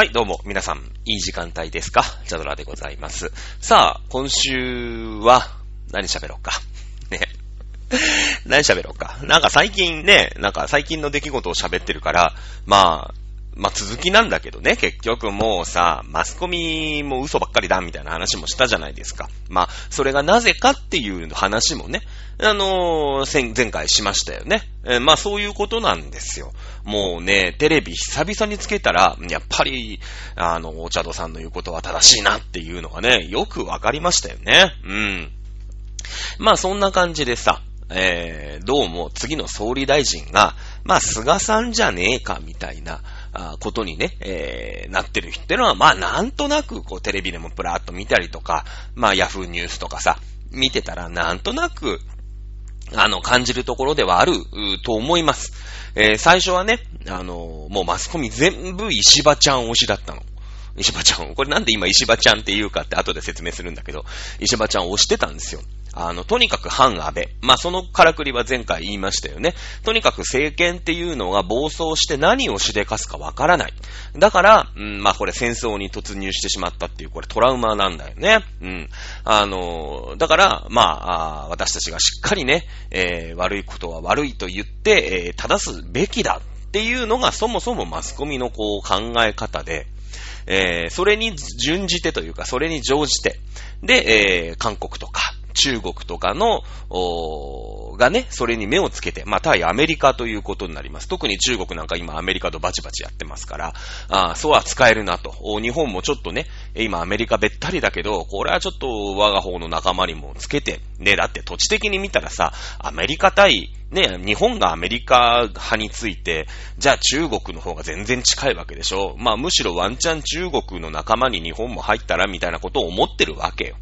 はい、どうも、皆さん、いい時間帯ですか？チャドラでございます。さあ、今週は、何喋ろうか？ね。何喋ろうか？なんか最近ね、なんか最近の出来事を喋ってるから、まあ、まあ続きなんだけどね、結局もうさ、マスコミも嘘ばっかりだみたいな話もしたじゃないですか。まあ、それがなぜかっていう話もね、あのー前回しましたよね。えーまあそういうことなんですよ。もうね、テレビ久々につけたら、やっぱり、あの、お茶戸さんの言うことは正しいなっていうのがね、よくわかりましたよね。うん。まあそんな感じでさ、えー、どうも次の総理大臣が、まあ菅さんじゃねえかみたいな、あことにね、えー、なってる人ってのは、まあなんとなくこうテレビでもプラーっと見たりとか、まあヤフーニュースとかさ、見てたらなんとなく、あの、感じるところではある、と思います。えー最初はね、あのもうマスコミ全部石場ちゃん推しだったの。石場ちゃん。これなんで今石場ちゃんって言うかって後で説明するんだけど、石場ちゃん推してたんですよ。あの、とにかく反安倍。まあ、そのからくりは前回言いましたよね。とにかく政権っていうのが暴走して何をしでかすかわからない。だから、うん、まあ、これ戦争に突入してしまったっていう、これトラウマなんだよね。うん。あの、だから、まあ、あ私たちがしっかりね、えー悪いことは悪いと言って、えー正すべきだっていうのがそもそもマスコミのこう考え方で、えーそれに準じてというか、それに乗じて、で、えー韓国とか、中国とかの、おがね、それに目をつけて、まあ、対アメリカということになります。特に中国なんか今アメリカとバチバチやってますから、あそうは使えるなと。日本もちょっとね、今アメリカべったりだけど、これはちょっと我が方の仲間にもつけて、ね、だって土地的に見たらさ、アメリカ対、ね、日本がアメリカ派について、じゃあ中国の方が全然近いわけでしょまあむしろワンチャン中国の仲間に日本も入ったらみたいなことを思ってるわけよ。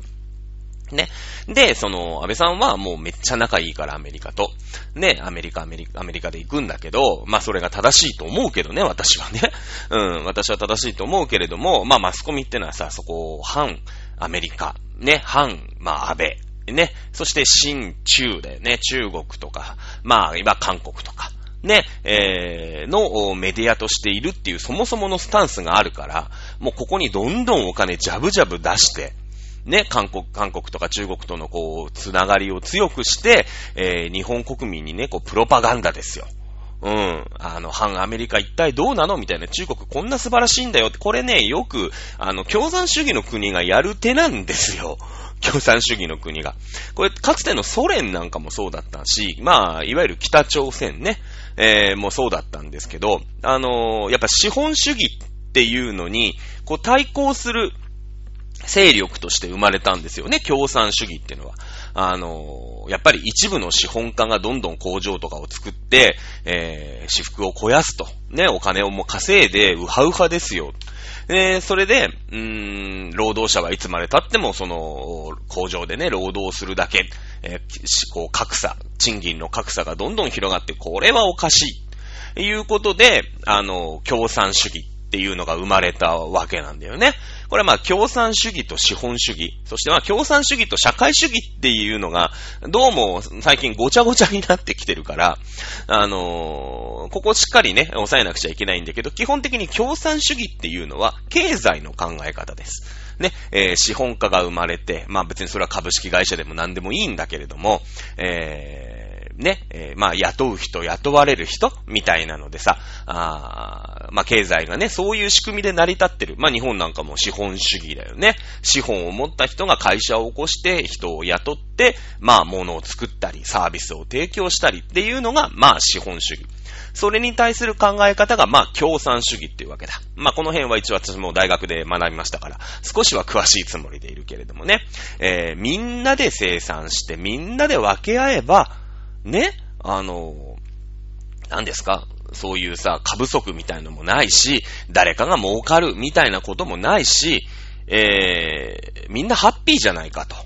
ね。で、その、安倍さんはもうめっちゃ仲いいからアメリカと。ね、アメリカ、アメリカ、アメリカで行くんだけど、まあそれが正しいと思うけどね、私はね。うん、私は正しいと思うけれども、まあマスコミってのはさ、そこ反アメリカ、ね、反、まあ安倍、ね、そして新中だよね、中国とか、まあ今韓国とか、ね、えー、のメディアとしているっていうそもそものスタンスがあるから、もうここにどんどんお金ジャブジャブ出して、ね、韓国、韓国とか中国とのこう、つながりを強くして、えー日本国民にね、こう、プロパガンダですよ。うん。あの、反アメリカ一体どうなの？みたいな。中国こんな素晴らしいんだよって。これね、よく、あの、共産主義の国がやる手なんですよ。共産主義の国が。これ、かつてのソ連なんかもそうだったし、まあ、いわゆる北朝鮮ね、えーもそうだったんですけど、あのーやっぱ資本主義っていうのに、こう対抗する勢力として生まれたんですよね、共産主義っていうのは。あのやっぱり一部の資本家がどんどん工場とかを作って、えー、私服を肥やすと。ね、お金をもう稼いで、ウハウハですよ。えーそれで、うーん、労働者はいつまで経っても、その、工場でね、労働するだけ、えーこう、格差、賃金の格差がどんどん広がって、これはおかしい。いうことで、あの、共産主義っていうのが生まれたわけなんだよね。これはまあ共産主義と資本主義、そしてまあ共産主義と社会主義っていうのが、どうも最近ごちゃごちゃになってきてるから、あのーここしっかりね、抑えなくちゃいけないんだけど、基本的に共産主義っていうのは経済の考え方です。ね、えー資本家が生まれて、まあ別にそれは株式会社でも何でもいいんだけれども、えーね、えーまあ雇う人、雇われる人みたいなのでさ、あまあ経済がね、そういう仕組みで成り立ってる。まあ日本なんかも資本主義だよね。資本を持った人が会社を起こして人を雇って、まあ物を作ったり、サービスを提供したりっていうのが、まあ資本主義。それに対する考え方が、まあ、共産主義っていうわけだ。まあ、この辺は一応私も大学で学びましたから、少しは詳しいつもりでいるけれどもね。えー、みんなで生産して、みんなで分け合えば、ね、あの、何ですか？そういうさ、過不足みたいのもないし、誰かが儲かるみたいなこともないし、えー、みんなハッピーじゃないかと。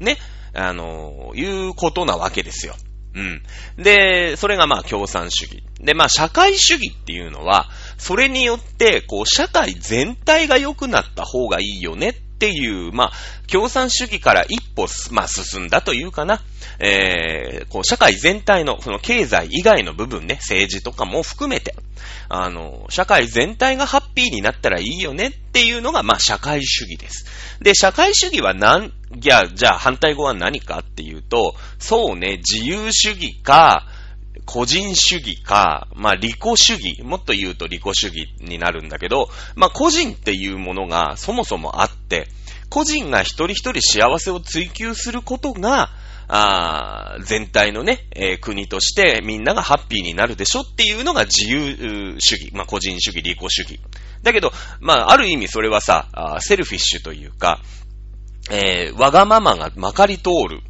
ね。あの、いうことなわけですよ。うん。で、それがまあ共産主義。で、まあ社会主義っていうのは、それによって、こう、社会全体が良くなった方がいいよねっっていう、まあ、共産主義から一歩、まあ、進んだというかな、えー、こう、社会全体の、その経済以外の部分ね、政治とかも含めて、あの、社会全体がハッピーになったらいいよねっていうのが、まあ、社会主義です。で、社会主義は何、いや、じゃあ反対語は何かっていうと、そうね、自由主義か、個人主義か、まあ、利己主義、もっと言うと利己主義になるんだけど、まあ、個人っていうものがそもそもあって、個人が一人一人幸せを追求することが、あ全体のね、えー、国としてみんながハッピーになるでしょっていうのが自由主義。まあ、個人主義、利己主義。だけど、まあ、ある意味それはさ、あセルフィッシュというか、えー、わがままがまかり通る、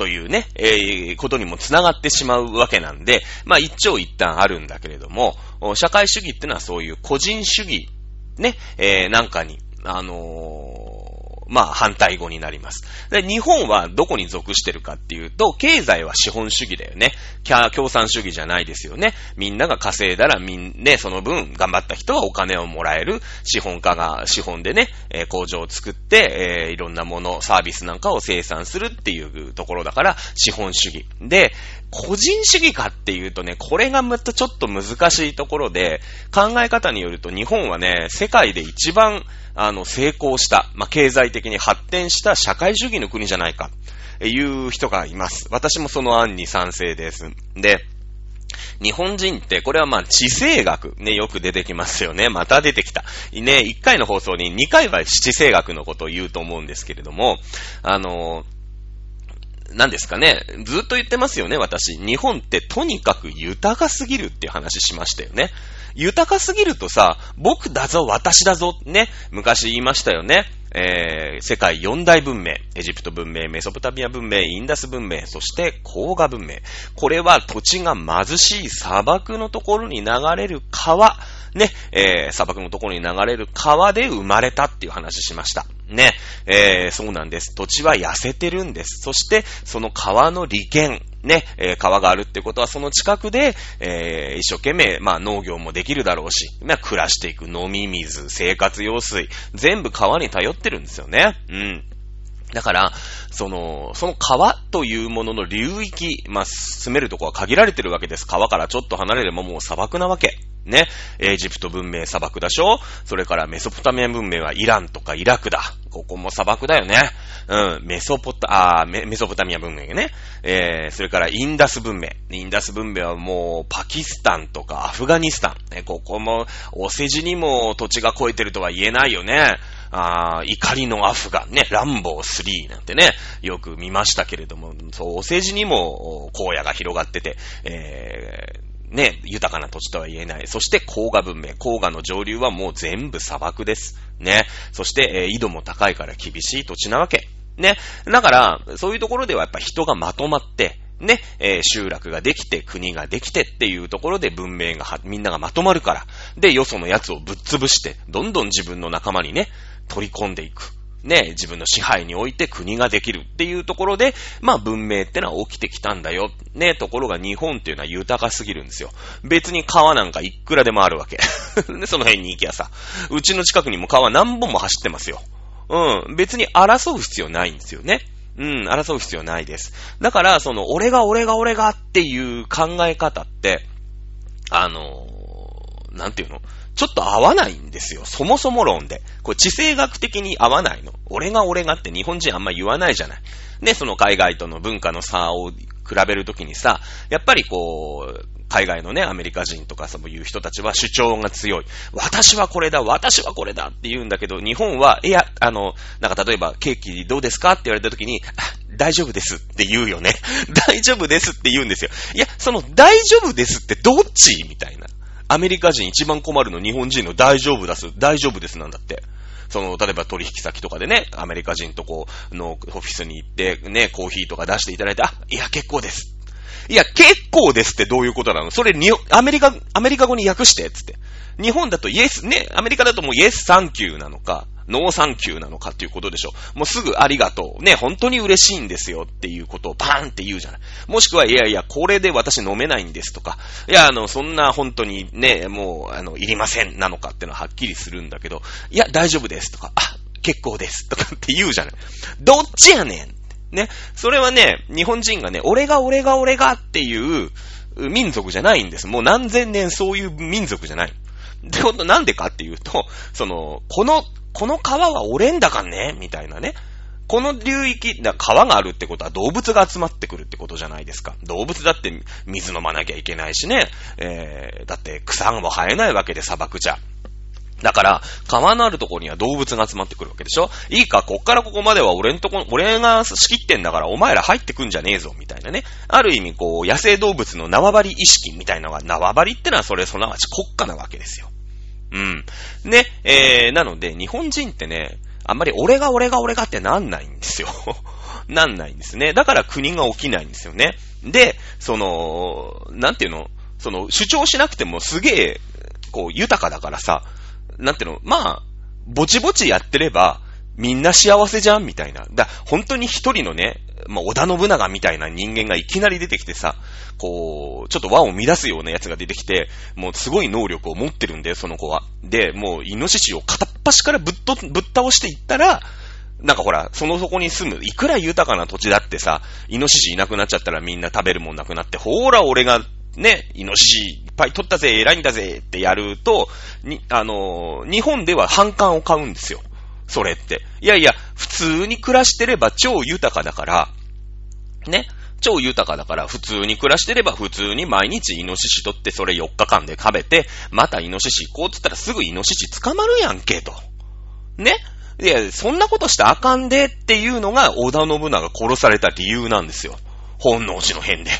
というね、えー、ことにも繋がってしまうわけなんで、まあ一長一短あるんだけれども、社会主義ってのはそういう個人主義、ね、えー、なんかに、あのーまあ反対語になります。で、日本はどこに属してるかっていうと、経済は資本主義だよね。共産主義じゃないですよね。みんなが稼いだらみんね、その分頑張った人はお金をもらえる。資本家が資本でね、えー、工場を作って、えー、いろんなもの、サービスなんかを生産するっていうところだから、資本主義。で、個人主義かっていうとね、これがまたちょっと難しいところで、考え方によると日本はね、世界で一番あの、成功した、まあ、経済的に発展した社会主義の国じゃないか、いう人がいます。私もその案に賛成です。で、日本人って、これはまあ地政学、ね、よく出てきますよね。また出てきた。ね、1回の放送に2回は地政学のことを言うと思うんですけれども、あの何ですかね。ずっと言ってますよね、私。日本ってとにかく豊かすぎるっていう話しましたよね。豊かすぎるとさ、僕だぞ、私だぞ、ね、昔言いましたよね。えー、世界四大文明、エジプト文明、メソポタミア文明、インダス文明、そして黄河文明。これは土地が貧しい砂漠のところに流れる川、ね、えー、砂漠のところに流れる川で生まれたっていう話しました。ね、えー、そうなんです。土地は痩せてるんです。そして、その川の利権、ね、えー、川があるってことはその近くで、えー、一生懸命、まあ農業もできるだろうし、まあ暮らしていく飲み水、生活用水、全部川に頼ってるんですよね。うん。だから、その、その川というものの流域、まあ、住めるとこは限られてるわけです。川からちょっと離れればもう砂漠なわけ。ね。エジプト文明砂漠だしょ？それからメソポタミア文明はイランとかイラクだ。ここも砂漠だよね。うん。メソポタ、あメメソポタミア文明ね。えー、それからインダス文明。インダス文明はもうパキスタンとかアフガニスタン。ね、ここもお世辞にも土地が超えてるとは言えないよね。あ怒りのアフガンね、ランボー3なんてね、よく見ましたけれども、そう、お世辞にも荒野が広がってて、えーね、豊かな土地とは言えない。そして黄河文明。黄河の上流はもう全部砂漠です。ね。そして、えー、緯度も高いから厳しい土地なわけ。ね。だから、そういうところではやっぱ人がまとまって、ね、えー、集落ができて、国ができてっていうところで文明がみんながまとまるから。で、よその奴をぶっ潰して、どんどん自分の仲間にね、取り込んでいく。ね、自分の支配において国ができるっていうところで、まあ文明ってのは起きてきたんだよ。ね、ところが日本っていうのは豊かすぎるんですよ。別に川なんかいくらでもあるわけ。で、その辺に行きゃさ、うちの近くにも川何本も走ってますよ。うん、別に争う必要ないんですよね。うん、争う必要ないです。だから、その、俺が俺が俺がっていう考え方って、あのー、なんていうの？ちょっと合わないんですよ。そもそも論で。これ地政学的に合わないの。俺が俺がって日本人あんま言わないじゃない。ね、その海外との文化の差を比べるときにさ、やっぱりこう、海外のね、アメリカ人とかそういう人たちは主張が強い。私はこれだ、私はこれだって言うんだけど、日本は、いや、あの、なんか例えば、ケーキどうですかって言われた時に、大丈夫ですって言うよね。大丈夫ですって言うんですよ。いや、その大丈夫ですってどっちみたいな。アメリカ人一番困るの日本人の大丈夫だす、大丈夫ですなんだって。その、例えば取引先とかでね、アメリカ人とこう、のオフィスに行って、ね、コーヒーとか出していただいて、あ、いや、結構です。いや、結構ですってどういうことなの？それに、アメリカ、アメリカ語に訳して、つって。日本だと yes、ね、アメリカだともう yes thank you なのか、 no thank you なのかっていうことでしょ。もうすぐありがとう。ね、本当に嬉しいんですよっていうことをパーンって言うじゃない。もしくは、いやいや、これで私飲めないんですとか、いや、あの、そんな本当にね、もう、あの、いりませんなのかっていうのははっきりするんだけど、いや、大丈夫ですとか、あ、結構ですとかって言うじゃない。どっちやねんね。それはね、日本人がね、俺が俺が俺がっていう民族じゃないんです。もう何千年そういう民族じゃない。ってことなんでかっていうと、その、この、この川は俺んだかんねみたいなね。この流域、川があるってことは動物が集まってくるってことじゃないですか。動物だって水飲まなきゃいけないしね。えー、だって草も生えないわけで砂漠じゃ。だから、川のあるところには動物が集まってくるわけでしょ？いいか、こっからここまでは俺んとこ、俺が仕切ってんだからお前ら入ってくんじゃねえぞ、みたいなね。ある意味、こう、野生動物の縄張り意識みたいなのが、縄張りってのはそれ、そなわち国家なわけですよ。うん。ね、えー、なので、日本人ってね、あんまり俺が俺が俺がってなんないんですよ。なんないんですね。だから国が起きないんですよね。で、その、なんていうの？その、主張しなくてもすげえ、こう、豊かだからさ、なんていうの、まあ、ぼちぼちやってれば、みんな幸せじゃん？みたいな。だ、本当に一人のね、まあ、織田信長みたいな人間がいきなり出てきてさ、こう、ちょっと輪を乱すようなやつが出てきて、もうすごい能力を持ってるんだよ、その子は。で、もう、イノシシを片っ端からぶっと、ぶっ倒していったら、なんかほら、その底に住む、いくら豊かな土地だってさ、イノシシいなくなっちゃったらみんな食べるもんなくなって、ほーら、俺がね、イノシシぱい取ったぜ、偉いんだぜってやると、に、あのー、日本では反感を買うんですよ。それって。いやいや、普通に暮らしてれば超豊かだから、ね、超豊かだから普通に暮らしてれば普通に毎日イノシシ取ってそれ4日間で食べて、またイノシシ行こうって言ったらすぐイノシシ捕まるやんけ、と。ねいや、そんなことしたらあかんでっていうのが織田信長殺された理由なんですよ。本能寺の変で。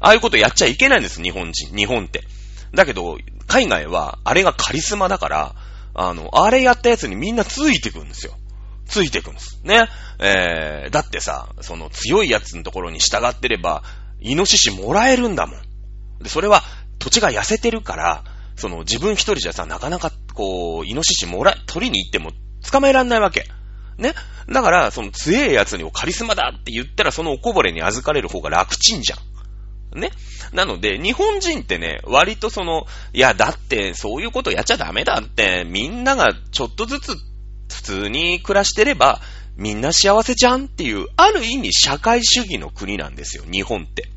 ああいうことやっちゃいけないんです、日本人、日本って。だけど、海外は、あれがカリスマだから、あの、あれやったやつにみんなついてくんですよ。ついてくんです。ね。えー、だってさ、その強いやつのところに従ってれば、イノシシもらえるんだもん。で、それは土地が痩せてるから、その自分一人じゃさ、なかなかこう、イノシシもら、取りに行っても捕まえらんないわけ。ね。だから、その強いやつにカリスマだって言ったら、そのおこぼれに預かれる方が楽ちんじゃん。ね。なので、日本人ってね、割とその、いや、だって、そういうことやっちゃダメだって、みんながちょっとずつ普通に暮らしてれば、みんな幸せじゃんっていう、ある意味社会主義の国なんですよ、日本って。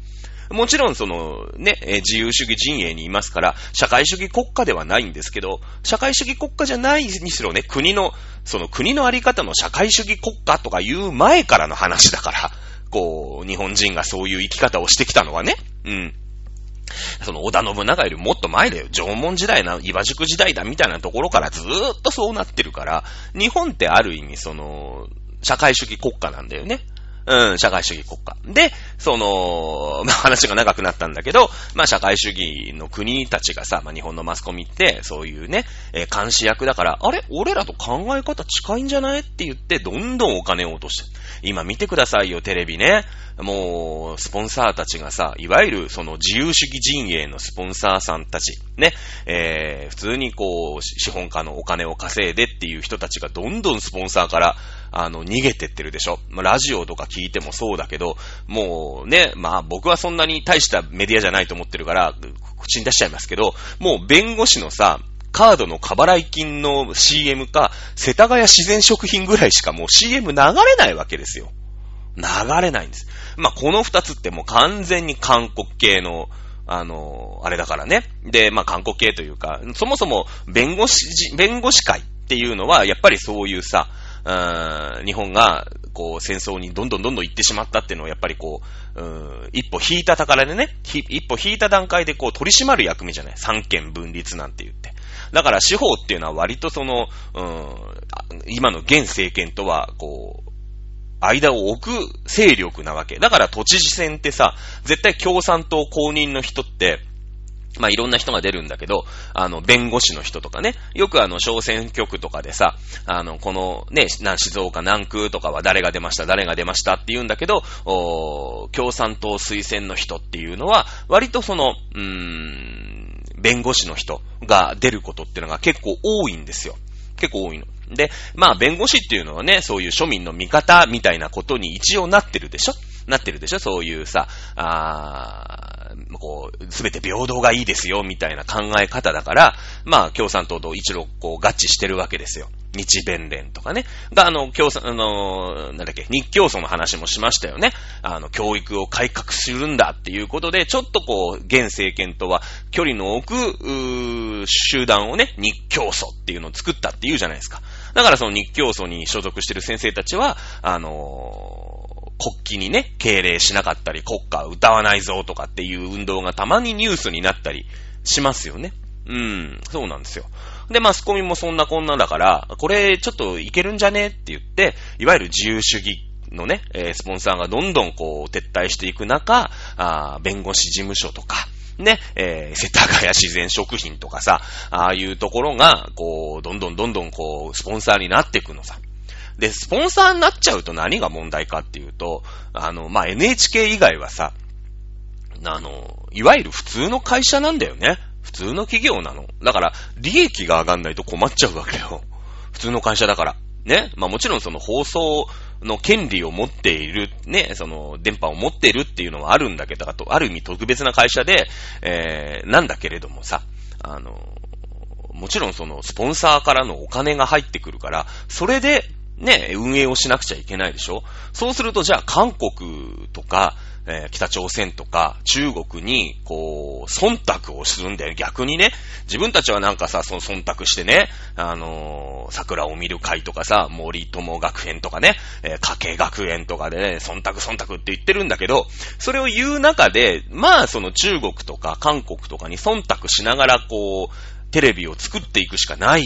もちろんそのね、自由主義陣営にいますから、社会主義国家ではないんですけど、社会主義国家じゃないにしろね、国の、その国のあり方の社会主義国家とかいう前からの話だから、こう、日本人がそういう生き方をしてきたのはね、うん。その織田信長よりもっと前だよ。縄文時代な、岩宿時代だみたいなところからずーっとそうなってるから、日本ってある意味その、社会主義国家なんだよね。うん、社会主義国家。で、その、まあ、話が長くなったんだけど、まあ、社会主義の国たちがさ、まあ、日本のマスコミって、そういうね、えー、監視役だから、あれ？俺らと考え方近いんじゃない？って言って、どんどんお金を落として。今見てくださいよ、テレビね。もう、スポンサーたちがさ、いわゆるその自由主義陣営のスポンサーさんたち、ね、えー、普通にこう、資本家のお金を稼いでっていう人たちがどんどんスポンサーから、あの、逃げてってるでしょ。まあ、ラジオとか聞いてもそうだけど、もうね、まあ僕はそんなに大したメディアじゃないと思ってるから、口に出しちゃいますけど、もう弁護士のさ、カードの過払い金の CM か、世田谷自然食品ぐらいしかもう CM 流れないわけですよ。流れないんです。まあ、この二つってもう完全に韓国系の、あの、あれだからね。で、まあ、韓国系というか、そもそも弁護士、弁護士会っていうのは、やっぱりそういうさ、日本が、こう、戦争にどんどんどんどん行ってしまったっていうのを、やっぱりこう、うん、一歩引いた宝でね、一歩引いた段階でこう、取り締まる役目じゃない？三権分立なんて言って。だから司法っていうのは割とその、うん、今の現政権とは、こう、間を置く勢力なわけ。だから都知事選ってさ、絶対共産党公認の人って、まあ、いろんな人が出るんだけど、あの、弁護士の人とかね、よくあの、小選挙区とかでさ、あの、このね、静岡南区とかは誰が出ました、誰が出ましたって言うんだけど、お共産党推薦の人っていうのは、割とその、うーん、弁護士の人が出ることっていうのが結構多いんですよ。結構多いの。で、まあ、弁護士っていうのはね、そういう庶民の味方みたいなことに一応なってるでしょなってるでしょ？そういうさ、あこう、すべて平等がいいですよ、みたいな考え方だから、まあ、共産党と一路こう合致してるわけですよ。日弁連とかね。が、あの、教祖、あの、なんだっけ、日教祖の話もしましたよね。あの、教育を改革するんだっていうことで、ちょっとこう、現政権とは距離の置く、集団をね、日教祖っていうのを作ったっていうじゃないですか。だからその日教祖に所属してる先生たちは、あの国旗にね、敬礼しなかったり、国歌歌わないぞとかっていう運動がたまにニュースになったりしますよね。うん、そうなんですよ。で、マスコミもそんなこんなだから、これちょっといけるんじゃねって言って、いわゆる自由主義のね、スポンサーがどんどんこう撤退していく中、あ弁護士事務所とか、ね、えー、世田谷自然食品とかさ、ああいうところが、こう、どんどんどんどんこう、スポンサーになっていくのさ。で、スポンサーになっちゃうと何が問題かっていうと、あの、まあ、NHK 以外はさ、あの、いわゆる普通の会社なんだよね。普通の企業なの。だから、利益が上がんないと困っちゃうわけよ。普通の会社だから。ね。まあもちろんその放送の権利を持っている、ね、その電波を持っているっていうのはあるんだけど、ある意味特別な会社で、えー、なんだけれどもさ、あの、もちろんそのスポンサーからのお金が入ってくるから、それでね、運営をしなくちゃいけないでしょ？そうすると、じゃあ韓国とか、えー、北朝鮮とか中国に、こう、忖度をするんだよ。逆にね。自分たちはなんかさ、その忖度してね、あのー、桜を見る会とかさ、森友学園とかね、えー、加計学園とかでね、忖度忖度って言ってるんだけど、それを言う中で、まあその中国とか韓国とかに忖度しながら、こう、テレビを作っていくしかない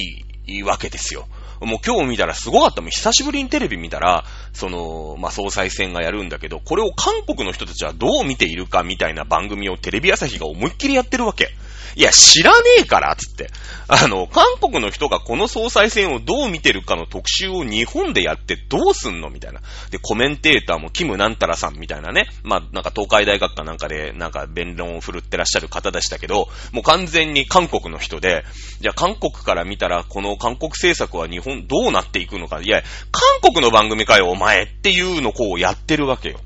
わけですよ。もう今日見たらすごかったもん。久しぶりにテレビ見たら、その、まあ、総裁選がやるんだけど、これを韓国の人たちはどう見ているかみたいな番組をテレビ朝日が思いっきりやってるわけ。いや、知らねえから、つって。あの、韓国の人がこの総裁選をどう見てるかの特集を日本でやってどうすんのみたいな。で、コメンテーターもキムなんたらさんみたいなね。まあ、なんか東海大学かなんかで、なんか弁論を振るってらっしゃる方でしたけど、もう完全に韓国の人で、じゃあ韓国から見たら、この韓国政策は日本どうなっていくのか。いや、韓国の番組かよ、お前っていうのをこうやってるわけよ。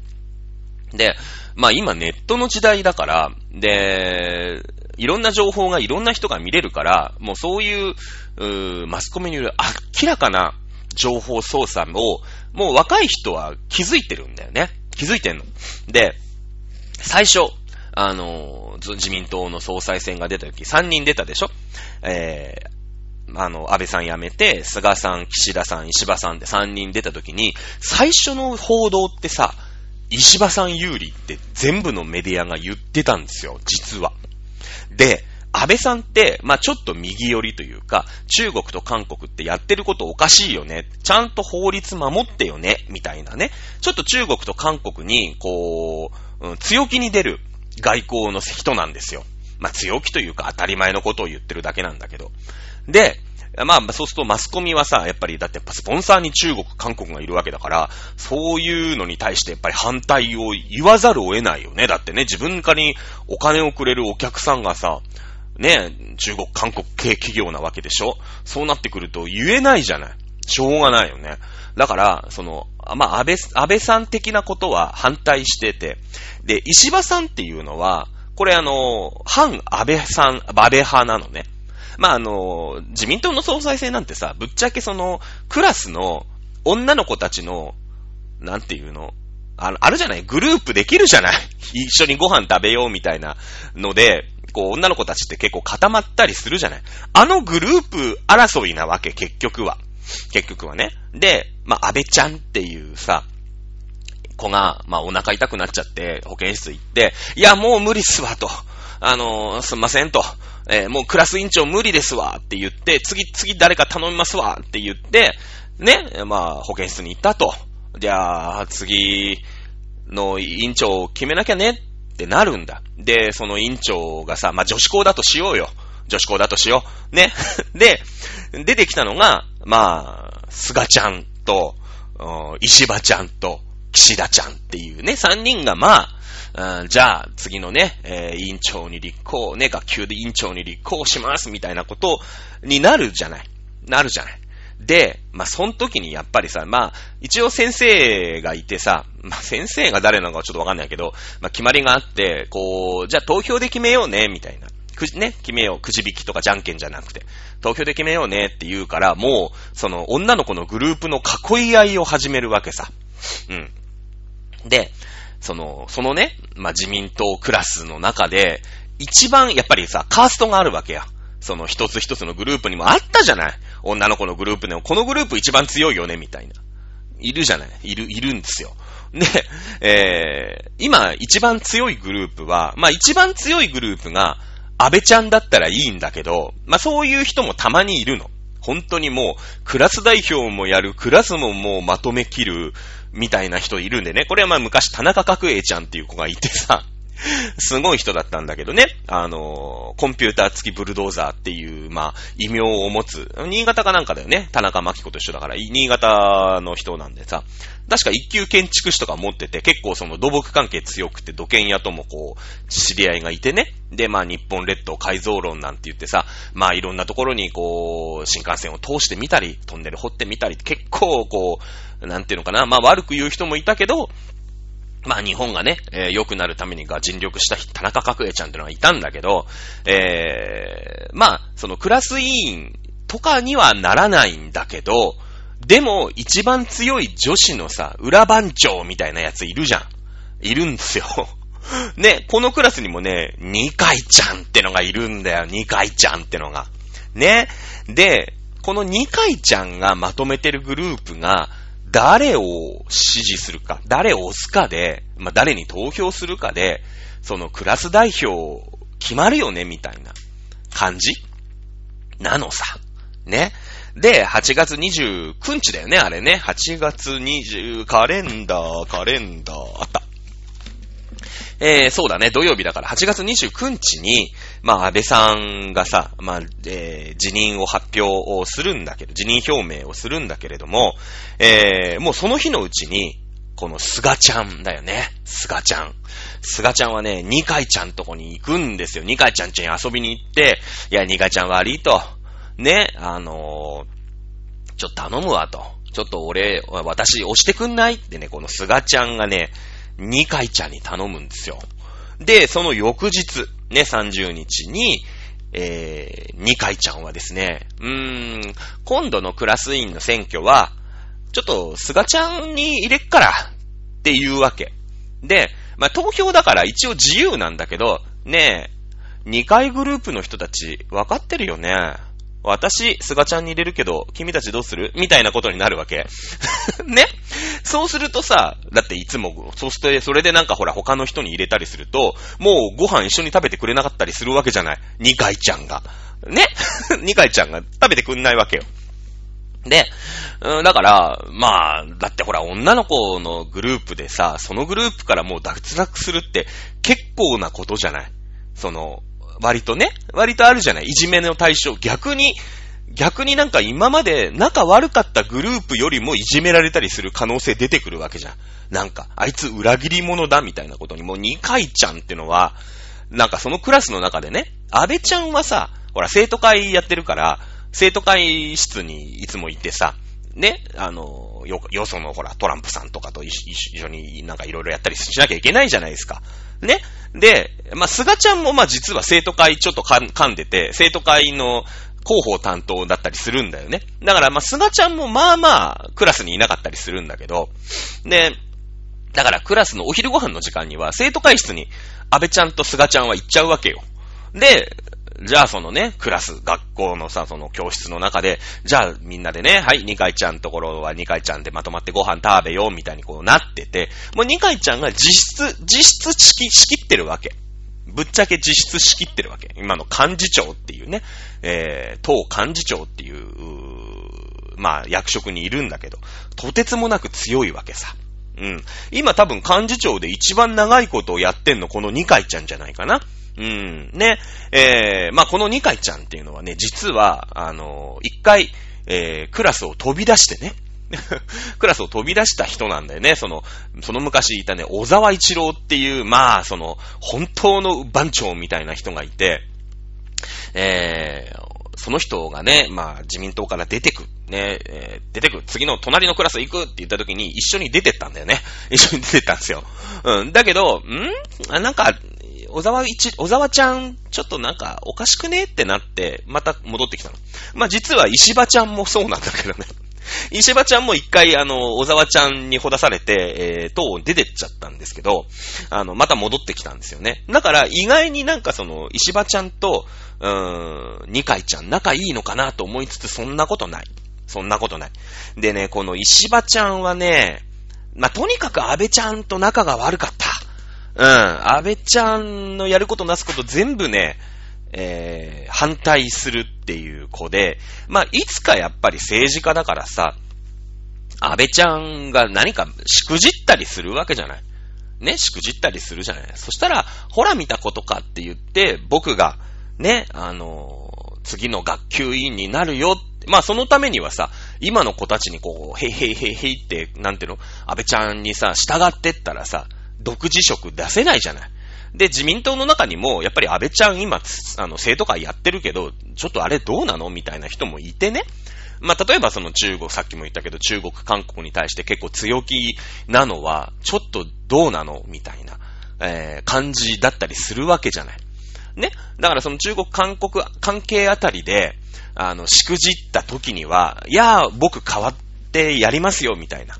で、まあ今ネットの時代だから、で、いろんな情報がいろんな人が見れるから、もうそういう、うマスコミによる明らかな情報操作を、もう若い人は気づいてるんだよね。気づいてんの。で、最初、あの、自民党の総裁選が出た時、3人出たでしょ？えー、あの、安倍さん辞めて、菅さん、岸田さん、石破さんで3人出た時に、最初の報道ってさ、石破さん有利って全部のメディアが言ってたんですよ、実は。で、安倍さんって、まあ、ちょっと右寄りというか、中国と韓国ってやってることおかしいよね。ちゃんと法律守ってよね。みたいなね。ちょっと中国と韓国に、こう、うん、強気に出る外交の人なんですよ。まあ、強気というか当たり前のことを言ってるだけなんだけど。で、まあ、そうするとマスコミはさ、やっぱりだってスポンサーに中国、韓国がいるわけだから、そういうのに対してやっぱり反対を言わざるを得ないよね。だってね、自分からにお金をくれるお客さんがさ、ね、中国、韓国系企業なわけでしょ？そうなってくると言えないじゃない。しょうがないよね。だから、その、まあ、安倍、安倍さん的なことは反対してて、で、石破さんっていうのは、これあの、反安倍さん、安倍派なのね。まあ、あの、自民党の総裁選なんてさ、ぶっちゃけその、クラスの女の子たちの、なんていうの、あ、あるじゃない？グループできるじゃない？一緒にご飯食べようみたいなので、こう、女の子たちって結構固まったりするじゃない？あのグループ争いなわけ、結局は。結局はね。で、まあ、安倍ちゃんっていうさ、子が、まあ、お腹痛くなっちゃって、保健室行って、いや、もう無理っすわ、と。あのー、すんません、と。えー、もうクラス委員長無理ですわって言って、次、次誰か頼みますわって言って、ね、まあ、保健室に行ったと。じゃあ、次の委員長を決めなきゃねってなるんだ。で、その委員長がさ、まあ、女子校だとしようよ。女子校だとしよう。ね。で、出てきたのが、まあ、菅ちゃんと、石破ちゃんと、岸田ちゃんっていうね、三人がまあ、じゃあ、次のね、えー、委員長に立候補、ね、学級で委員長に立候補します、みたいなことになるじゃない。なるじゃない。で、まあ、その時にやっぱりさ、まあ、一応先生がいてさ、まあ、先生が誰なのかちょっとわかんないけど、まあ、決まりがあって、こう、じゃあ投票で決めようね、みたいな。くじ、ね、決めよう。くじ引きとかじゃんけんじゃなくて、投票で決めようねって言うから、もう、その、女の子のグループの囲い合いを始めるわけさ。うん。で、その、そのね、まあ、自民党クラスの中で、一番、やっぱりさ、カーストがあるわけや。その一つ一つのグループにもあったじゃない女の子のグループでも、このグループ一番強いよね、みたいな。いるじゃないいる、いるんですよ。で、えー、今一番強いグループは、まあ一番強いグループが、安倍ちゃんだったらいいんだけど、まあそういう人もたまにいるの。本当にもう、クラス代表もやる、クラスももうまとめきる、みたいな人いるんでね。これはまあ昔田中角栄ちゃんっていう子がいてさ、すごい人だったんだけどね。あの、コンピューター付きブルドーザーっていう、まあ、異名を持つ。新潟かなんかだよね。田中真紀子と一緒だから、新潟の人なんでさ。確か一級建築士とか持ってて、結構その土木関係強くて、土建屋ともこう、知り合いがいてね。で、まあ日本列島改造論なんて言ってさ、まあいろんなところにこう、新幹線を通してみたり、トンネル掘ってみたり、結構こう、なんていうのかな、まあ悪く言う人もいたけど、まあ日本がね、えー、良くなるためにが尽力した田中角栄ちゃんっていうのがいたんだけど、えー、まあ、そのクラス委員とかにはならないんだけど、でも一番強い女子のさ、裏番長みたいなやついるじゃん。いるんですよ。ね、このクラスにもね、二階ちゃんってのがいるんだよ。二階ちゃんってのが。ね。で、この二階ちゃんがまとめてるグループが、誰を支持するか、誰を押すかで、まあ、誰に投票するかで、そのクラス代表決まるよね、みたいな感じ？なのさ。ね。で、8月29日だよね、あれね。8月20、カレンダー、カレンダー、あった。えー、そうだね、土曜日だから8月29日に、まあ、安倍さんがさ、まあ、えー、辞任を発表をするんだけど、辞任表明をするんだけれども、えー、もうその日のうちに、この菅ちゃんだよね。菅ちゃん。菅ちゃんはね、二階ちゃんとこに行くんですよ。二階ちゃんちに遊びに行って、いや、二階ちゃん悪いと。ね、あのー、ちょっと頼むわと。ちょっと俺、私押してくんないってね、この菅ちゃんがね、二階ちゃんに頼むんですよ。で、その翌日、ね、30日に、えー、二階ちゃんはですね、うーん、今度のクラス委員の選挙は、ちょっと、菅ちゃんに入れっからっていうわけ。で、まあ、投票だから一応自由なんだけど、ねえ、二階グループの人たち、わかってるよね。私、菅ちゃんに入れるけど、君たちどうする？みたいなことになるわけ。ね？そうするとさ、だっていつも、そして、それでなんかほら他の人に入れたりすると、もうご飯一緒に食べてくれなかったりするわけじゃない？二階ちゃんが。ね？二階ちゃんが食べてくんないわけよ。で、うん、だから、まあ、だってほら、女の子のグループでさ、そのグループからもう脱落するって結構なことじゃない？その、割とね、割とあるじゃない？いじめの対象。逆に、逆になんか今まで仲悪かったグループよりもいじめられたりする可能性出てくるわけじゃん。なんか、あいつ裏切り者だみたいなことにもう二回ちゃんってのは、なんかそのクラスの中でね、安倍ちゃんはさ、ほら生徒会やってるから、生徒会室にいつもいてさ、ね、あの、よ、よそのほらトランプさんとかと一緒になんかいろいろやったりしなきゃいけないじゃないですか。ね？で、まあ、菅ちゃんもま、実は生徒会ちょっと噛んでて、生徒会の広報担当だったりするんだよね。だから、ま、菅ちゃんもまあまあ、クラスにいなかったりするんだけど、で、だからクラスのお昼ご飯の時間には、生徒会室に安倍ちゃんと菅ちゃんは行っちゃうわけよ。で、じゃあそのね、クラス、学校のさ、その教室の中で、じゃあみんなでね、はい、二階ちゃんところは二階ちゃんでまとまってご飯食べようみたいにこうなってて、もう二階ちゃんが実質、実質仕切ってるわけ。ぶっちゃけ実質仕切ってるわけ。今の幹事長っていうね、えー、党幹事長っていう、うまあ役職にいるんだけど、とてつもなく強いわけさ。うん。今多分幹事長で一番長いことをやってんのこの二階ちゃんじゃないかな。うん。ね。えー、まあ、この二階ちゃんっていうのはね、実は、あの、一回、えー、クラスを飛び出してね。クラスを飛び出した人なんだよね。その、その昔いたね、小沢一郎っていう、まあ、その、本当の番長みたいな人がいて、えー、その人がね、まあ、自民党から出てく、ね、えー、出てく、次の隣のクラス行くって言った時に一緒に出てったんだよね。一緒に出てったんですよ。うん。だけど、ん？あなんか、小沢一、小沢ちゃん、ちょっとなんか、おかしくね？ってなって、また戻ってきたの。まあ、実は石場ちゃんもそうなんだけどね。石場ちゃんも一回、あの、小沢ちゃんにほだされて、えー、党出てっちゃったんですけど、あの、また戻ってきたんですよね。だから、意外になんかその、石場ちゃんと、うーん、二階ちゃん仲いいのかなと思いつつ、そんなことない。そんなことない。でね、この石場ちゃんはね、まあ、とにかく安倍ちゃんと仲が悪かった。うん。安倍ちゃんのやることなすこと全部ね、えー、反対するっていう子で、まあ、いつかやっぱり政治家だからさ、安倍ちゃんが何かしくじったりするわけじゃない。ね、しくじったりするじゃない。そしたら、ほら見たことかって言って、僕が、ね、あの、次の学級委員になるよまあそのためにはさ、今の子たちにこう、へいへいへいへいって、なんていうの、安倍ちゃんにさ、従ってったらさ、独自色出せないじゃない。で、自民党の中にも、やっぱり安倍ちゃん今、あの、生徒会やってるけど、ちょっとあれどうなの？みたいな人もいてね。まあ、例えばその中国、さっきも言ったけど、中国、韓国に対して結構強気なのは、ちょっとどうなの？みたいな、えー、感じだったりするわけじゃない。ね？だからその中国、韓国関係あたりで、あの、しくじった時には、いや僕変わってやりますよ、みたいな。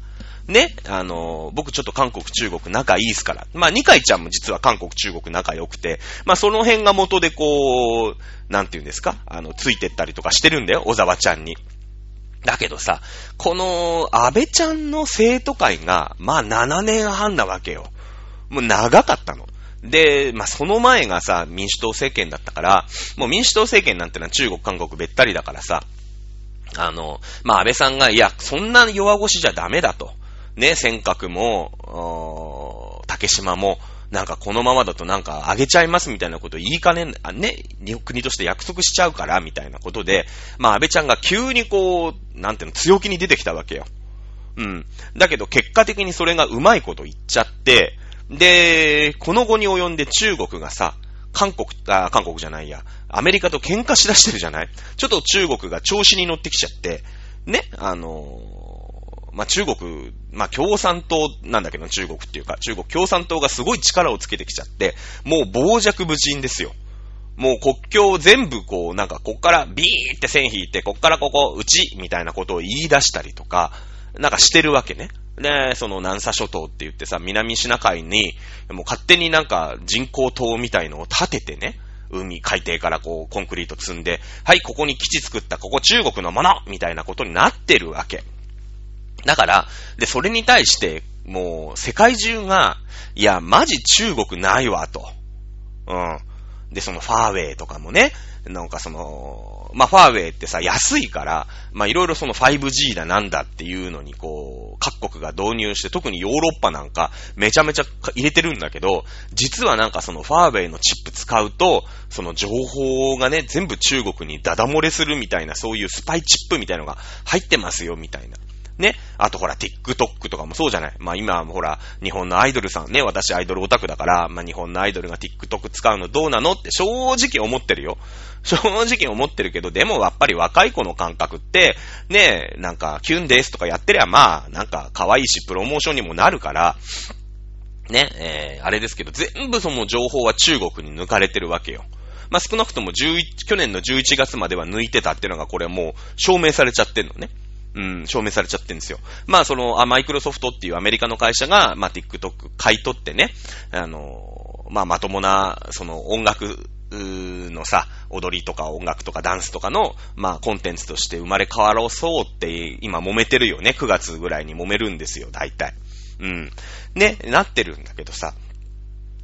ね、あの、僕ちょっと韓国、中国仲いいですから。まあ、二階ちゃんも実は韓国、中国仲良くて、まあ、その辺が元でこう、なんて言うんですか？あの、ついてったりとかしてるんだよ、小沢ちゃんに。だけどさ、この、安倍ちゃんの生徒会が、まあ、7年半なわけよ。もう長かったの。で、まあ、その前がさ、民主党政権だったから、もう民主党政権なんてのは中国、韓国べったりだからさ、あの、まあ、安倍さんが、いや、そんな弱腰じゃダメだと。ね、尖閣も、竹島も、なんかこのままだとなんかあげちゃいますみたいなこと言いかね、あね、国として約束しちゃうからみたいなことで、まあ安倍ちゃんが急にこう、なんていうの、強気に出てきたわけよ。うん。だけど結果的にそれがうまいこと言っちゃって、で、この後に及んで中国がさ、韓国、あ、韓国じゃないや、アメリカと喧嘩しだしてるじゃない？ちょっと中国が調子に乗ってきちゃって、ね、あのまあ、中国、まあ、共産党なんだけど、中国っていうか、中国共産党がすごい力をつけてきちゃって、もう傍若無人ですよ。もう国境を全部こう、なんかこっからビーって線引いて、こっからここ、うちみたいなことを言い出したりとか、なんかしてるわけね。で、その南沙諸島って言ってさ、南シナ海に、もう勝手になんか人工島みたいのを建ててね、海、海底からこう、コンクリート積んで、はい、ここに基地作った、ここ中国のものみたいなことになってるわけ。だから、で、それに対して、もう、世界中が、いや、マジ中国ないわ、と。うん。で、そのファーウェイとかもね、なんかその、まあ、ファーウェイってさ、安いから、ま、いろいろその 5G だなんだっていうのに、こう、各国が導入して、特にヨーロッパなんか、めちゃめちゃ入れてるんだけど、実はなんかそのファーウェイのチップ使うと、その情報がね、全部中国にダダ漏れするみたいな、そういうスパイチップみたいのが入ってますよ、みたいな。ね。あとほら、TikTok とかもそうじゃない？まあ今、ほら、日本のアイドルさんね、私アイドルオタクだから、まあ日本のアイドルが TikTok 使うのどうなのって正直思ってるよ。正直思ってるけど、でもやっぱり若い子の感覚って、ね、なんか、キュンですとかやってりゃまあ、なんか可愛いし、プロモーションにもなるから、ね、えー、あれですけど、全部その情報は中国に抜かれてるわけよ。まあ、少なくとも11、去年の11月までは抜いてたっていうのがこれもう証明されちゃってんのね。うん、証明されちゃってんですよ。まあ、その、あ、マイクロソフトっていうアメリカの会社が、まあ、TikTok 買い取ってね、あの、まあ、まともな、その、音楽、のさ、踊りとか音楽とかダンスとかの、まあ、コンテンツとして生まれ変わろうそうって、今揉めてるよね。9月ぐらいに揉めるんですよ、大体。うん。ね、なってるんだけどさ、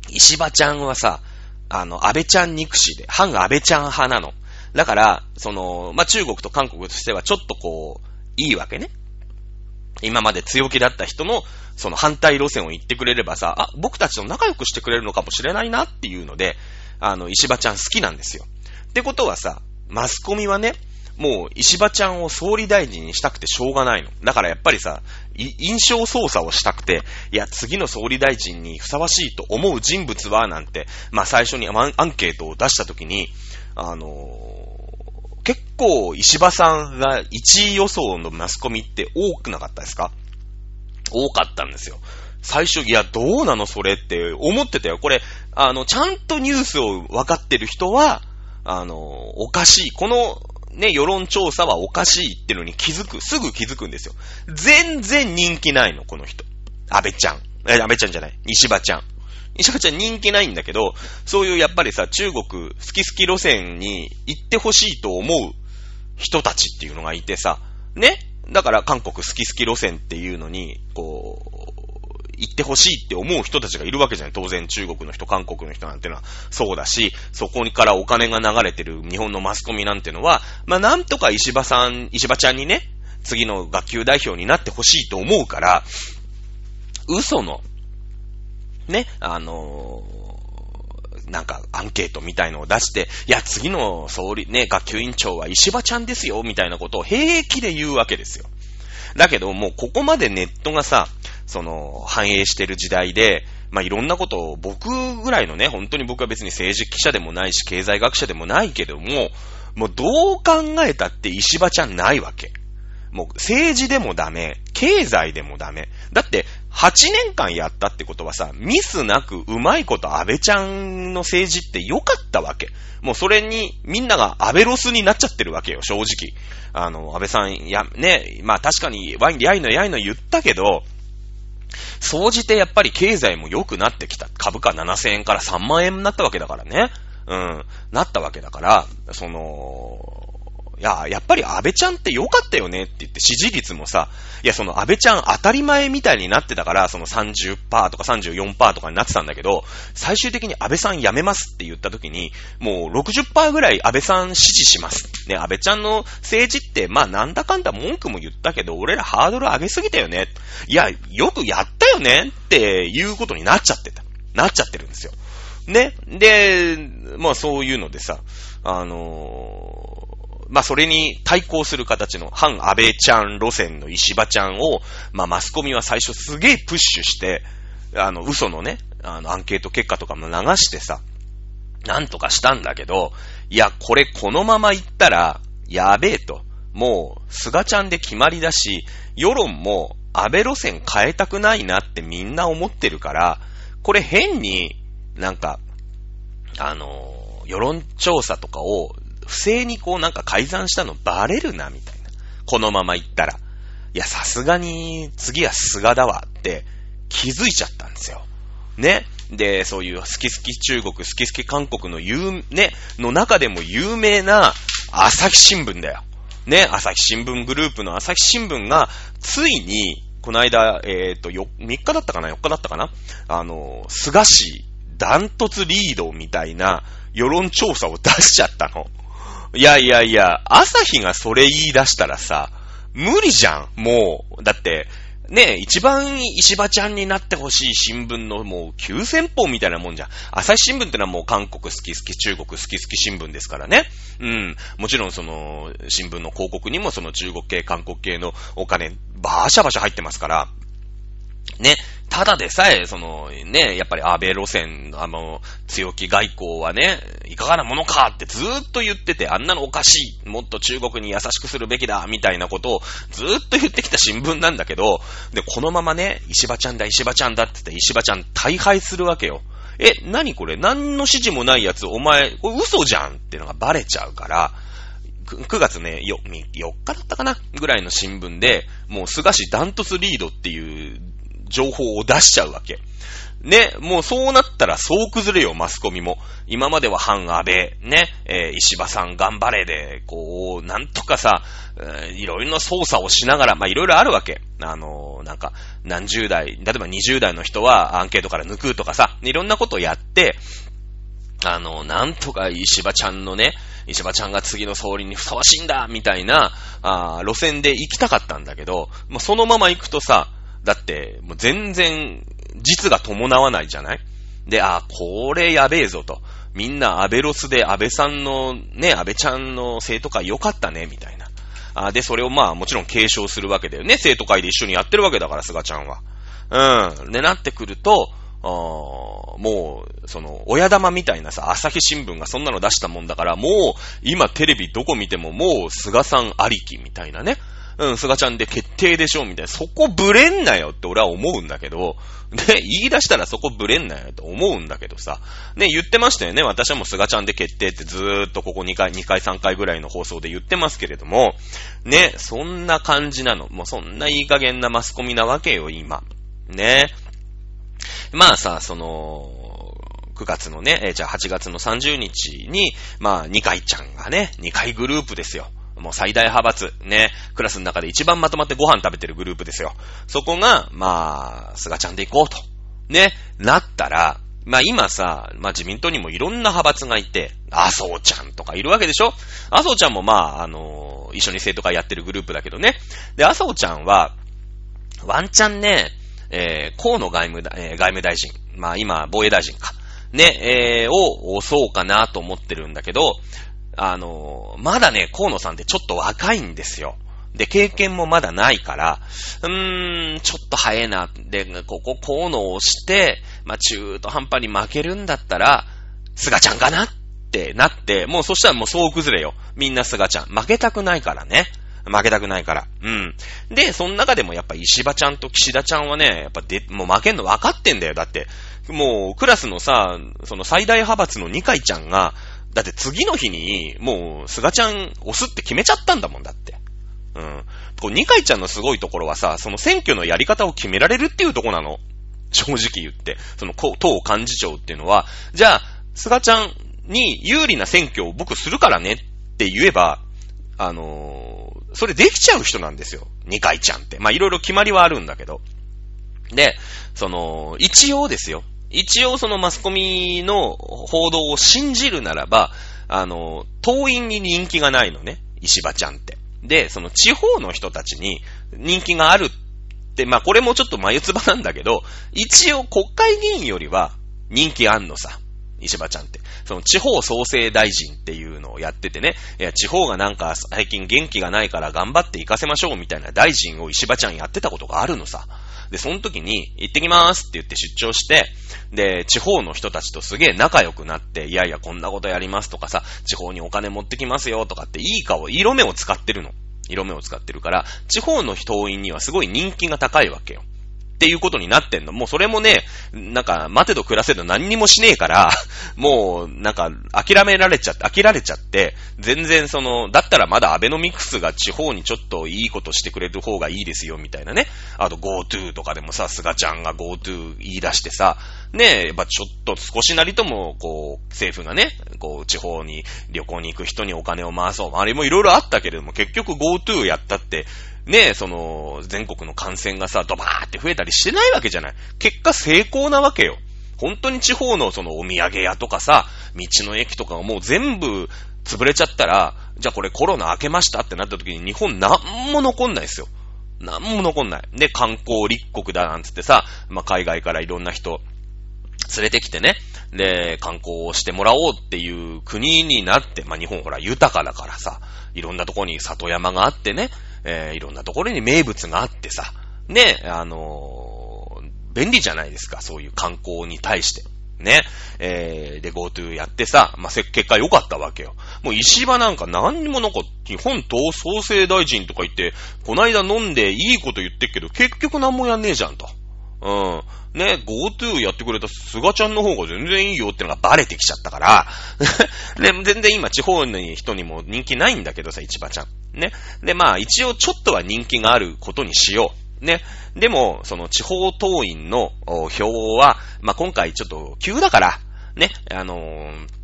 石場ちゃんはさ、あの、安倍ちゃん憎しで、反安倍ちゃん派なの。だから、その、まあ、中国と韓国としてはちょっとこう、いいわけね。今まで強気だった人の、その反対路線を言ってくれればさ、あ、僕たちと仲良くしてくれるのかもしれないなっていうので、あの、石場ちゃん好きなんですよ。ってことはさ、マスコミはね、もう石場ちゃんを総理大臣にしたくてしょうがないの。だからやっぱりさ、印象操作をしたくて、いや、次の総理大臣にふさわしいと思う人物は、なんて、まあ最初にアンケートを出したときに、あの、構石破さんが1位予想のマスコミって多くなかったですか？多かったんですよ。最初、いや、どうなのそれって思ってたよ。これ、あの、ちゃんとニュースを分かってる人は、あの、おかしい。この、ね、世論調査はおかしいってのに気づく。すぐ気づくんですよ。全然人気ないの、この人。安倍ちゃん。え、安倍ちゃんじゃない。石破ちゃん。石破ちゃん人気ないんだけど、そういうやっぱりさ、中国好き好き路線に行ってほしいと思う人たちっていうのがいてさ、ね？だから韓国好き好き路線っていうのに、こう、行ってほしいって思う人たちがいるわけじゃない。当然中国の人、韓国の人なんてのは。そうだし、そこからお金が流れてる日本のマスコミなんてのは、まあなんとか石破さん、石破ちゃんにね、次の学級代表になってほしいと思うから、嘘の、ね、あのー、なんか、アンケートみたいのを出して、いや、次の総理、ね、学級委員長は石破ちゃんですよ、みたいなことを平気で言うわけですよ。だけど、もうここまでネットがさ、その、反映してる時代で、まあ、いろんなことを、僕ぐらいのね、本当に僕は別に政治記者でもないし、経済学者でもないけども、もうどう考えたって石破ちゃんないわけ。もう政治でもダメ、経済でもダメ。だって、8年間やったってことはさ、ミスなくうまいこと安倍ちゃんの政治って良かったわけ。もうそれにみんなが安倍ロスになっちゃってるわけよ、正直。あの、安倍さん、や、ね、まあ確かにワインでやいのやいの言ったけど、総じてやっぱり経済も良くなってきた。株価7000円から3万円になったわけだからね。うん。なったわけだから、その、いや、やっぱり安倍ちゃんって良かったよねって言って支持率もさ、いや、その安倍ちゃん当たり前みたいになってたから、その30%とか34%とかになってたんだけど、最終的に安倍さん辞めますって言った時に、もう60%ぐらい安倍さん支持します。ね、安倍ちゃんの政治って、まあなんだかんだ文句も言ったけど、俺らハードル上げすぎたよね。いや、よくやったよねっていうことになっちゃってた。なっちゃってるんですよ。ね。で、まあそういうのでさ、あのまあ、それに対抗する形の反安倍ちゃん路線の石破ちゃんを、まあ、マスコミは最初すげえプッシュして、あの、嘘のね、あの、アンケート結果とかも流してさ、なんとかしたんだけど、いや、これこのまま行ったら、やべえと。もう、菅ちゃんで決まりだし、世論も安倍路線変えたくないなってみんな思ってるから、これ変になんか、あの、世論調査とかを不正にこうなんか改ざんしたのバレるな、みたいな。このまま行ったら。いや、さすがに次は菅だわって気づいちゃったんですよ。ね。で、そういう好き好き中国、好き好き韓国の有、ね、の中でも有名な朝日新聞だよ。ね、朝日新聞グループの朝日新聞が、ついに、この間、えっ、ー、と、3日だったかな ?4 日だったかな？あの、菅氏、ダントツリードみたいな世論調査を出しちゃったの。いやいやいや、朝日がそれ言い出したらさ、無理じゃん、もう。だって、ね一番石場ちゃんになってほしい新聞のもう9000本みたいなもんじゃん。朝日新聞ってのはもう韓国好き好き、中国好き好き新聞ですからね。うん。もちろんその、新聞の広告にもその中国系、韓国系のお金、バーシャバシャ入ってますから。ね。ただでさえ、その、ね、やっぱり安倍路線、あの、強気外交はね、いかがなものかってずーっと言ってて、あんなのおかしい、もっと中国に優しくするべきだ、みたいなことをずーっと言ってきた新聞なんだけど、で、このままね、石場ちゃんだ、石場ちゃんだって言って、石場ちゃん大敗するわけよ。え、何これ？何の指示もないやつ、お前、これ嘘じゃんってのがバレちゃうから、9月ね、4, 4日だったかな？ぐらいの新聞で、もう菅氏ダントツリードっていう情報を出しちゃうわけ。ね、もうそうなったらそう崩れよ、マスコミも。今までは反安倍、ね、えー、石破さん頑張れで、こう、なんとかさ、え、いろいろな操作をしながら、ま、いろいろあるわけ。あのー、なんか、何十代、例えば20代の人はアンケートから抜くとかさ、いろんなことをやって、あの、なんとか石破ちゃんのね、石破ちゃんが次の総理にふさわしいんだみたいな、あ路線で行きたかったんだけど、まあ、そのまま行くとさ、だって、もう全然、実が伴わないじゃない？で、あ、これやべえぞと。みんな安倍ロスで安倍さんの、ね、安倍ちゃんの生徒会良かったね、みたいな。あで、それをまあもちろん継承するわけだよね。生徒会で一緒にやってるわけだから、菅ちゃんは。うん。で、なってくると、もう、その、親玉みたいなさ、朝日新聞がそんなの出したもんだから、もう、今テレビどこ見てももう、菅さんありきみたいなね。うん、菅ちゃんで決定でしょみたいな。そこブレんなよって俺は思うんだけど、ね、言い出したらそこブレんなよと思うんだけどさ。ね、言ってましたよね。私はもう菅ちゃんで決定ってずーっとここ2回、2回3回ぐらいの放送で言ってますけれども、ね、そんな感じなの。もうそんないい加減なマスコミなわけよ、今。ね。まあさ、その、9月のね、え、じゃあ8月の30日に、まあ、2回ちゃんがね、2回グループですよ。もう最大派閥、ね、クラスの中で一番まとまってご飯食べてるグループですよ。そこが、まあ、菅ちゃんで行こうと。ね、なったら、まあ今さ、まあ自民党にもいろんな派閥がいて、麻生ちゃんとかいるわけでしょ？麻生ちゃんもまあ、あのー、一緒に生徒会やってるグループだけどね。で、麻生ちゃんは、ワンチャンね、えー、河野外務えー、外務大臣、まあ今、防衛大臣か。ね、えー、をそうかなと思ってるんだけど、あの、まだね、河野さんってちょっと若いんですよ。で、経験もまだないから、うーん、ちょっと早いな。で、ここ河野をして、まあ、中途半端に負けるんだったら、菅ちゃんかなってなって、もうそしたらもう総崩れよ。みんな菅ちゃん。負けたくないからね。負けたくないから。うん。で、その中でもやっぱ石場ちゃんと岸田ちゃんはね、やっぱで、もう負けんの分かってんだよ。だって、もうクラスのさ、その最大派閥の二階ちゃんが、だって次の日に、もう、菅ちゃん押すって決めちゃったんだもんだって。うん。こう、二階ちゃんのすごいところはさ、その選挙のやり方を決められるっていうとこなの。正直言って。その、党幹事長っていうのは、じゃあ、菅ちゃんに有利な選挙を僕するからねって言えば、あのー、それできちゃう人なんですよ。二階ちゃんって。まあ、いろいろ決まりはあるんだけど。で、その、一応ですよ。一応そのマスコミの報道を信じるならば、あの、党員に人気がないのね。石場ちゃんって。で、その地方の人たちに人気があるって、まあこれもちょっと眉唾なんだけど、一応国会議員よりは人気あんのさ。石場ちゃんって。その地方創生大臣っていうのをやっててね、いや、地方がなんか最近元気がないから頑張って行かせましょうみたいな大臣を石場ちゃんやってたことがあるのさ。で、その時に、行ってきますって言って出張して、で、地方の人たちとすげえ仲良くなって、いやいや、こんなことやりますとかさ、地方にお金持ってきますよとかって、いい顔、色目を使ってるの。色目を使ってるから、地方の人員にはすごい人気が高いわけよ。っていうことになってんの。もうそれもね、なんか、待てど暮らせど何にもしねえから、もう、なんか、諦められちゃって、飽きられちゃって、全然その、だったらまだアベノミクスが地方にちょっといいことしてくれる方がいいですよ、みたいなね。あと GoTo とかでもさ、菅ちゃんが GoTo 言い出してさ、ねえ、やっぱちょっと少しなりとも、こう、政府がね、こう、地方に旅行に行く人にお金を回そう。あれもいろいろあったけれども、結局 GoTo やったって、ね、その、全国の感染がさ、ドバーって増えたりしてないわけじゃない。結果成功なわけよ。本当に地方のそのお土産屋とかさ、道の駅とかがもう全部潰れちゃったら、じゃあこれコロナ明けましたってなった時に日本なんも残んないですよ。なんも残んない。で、観光立国だなんつってさ、まあ、海外からいろんな人連れてきてね、で、観光をしてもらおうっていう国になって、まあ、日本ほら豊かだからさ、いろんなとこに里山があってね、えー、いろんなところに名物があってさ、ね、あのー、便利じゃないですか、そういう観光に対して。ね。えー、で、GoTo やってさ、まあ、結果良かったわけよ。もう石場なんか何にもなんか、日本党創生大臣とか言って、こないだ飲んでいいこと言ってっけど、結局何もやんねえじゃんと。うん。ね、GoTo やってくれた菅ちゃんの方が全然いいよってのがバレてきちゃったから、で、全然今地方の人にも人気ないんだけどさ、市場ちゃん。ね。で、まあ一応ちょっとは人気があることにしよう。ね。でも、その地方党員の票は、まあ今回ちょっと急だから、ね、あのー、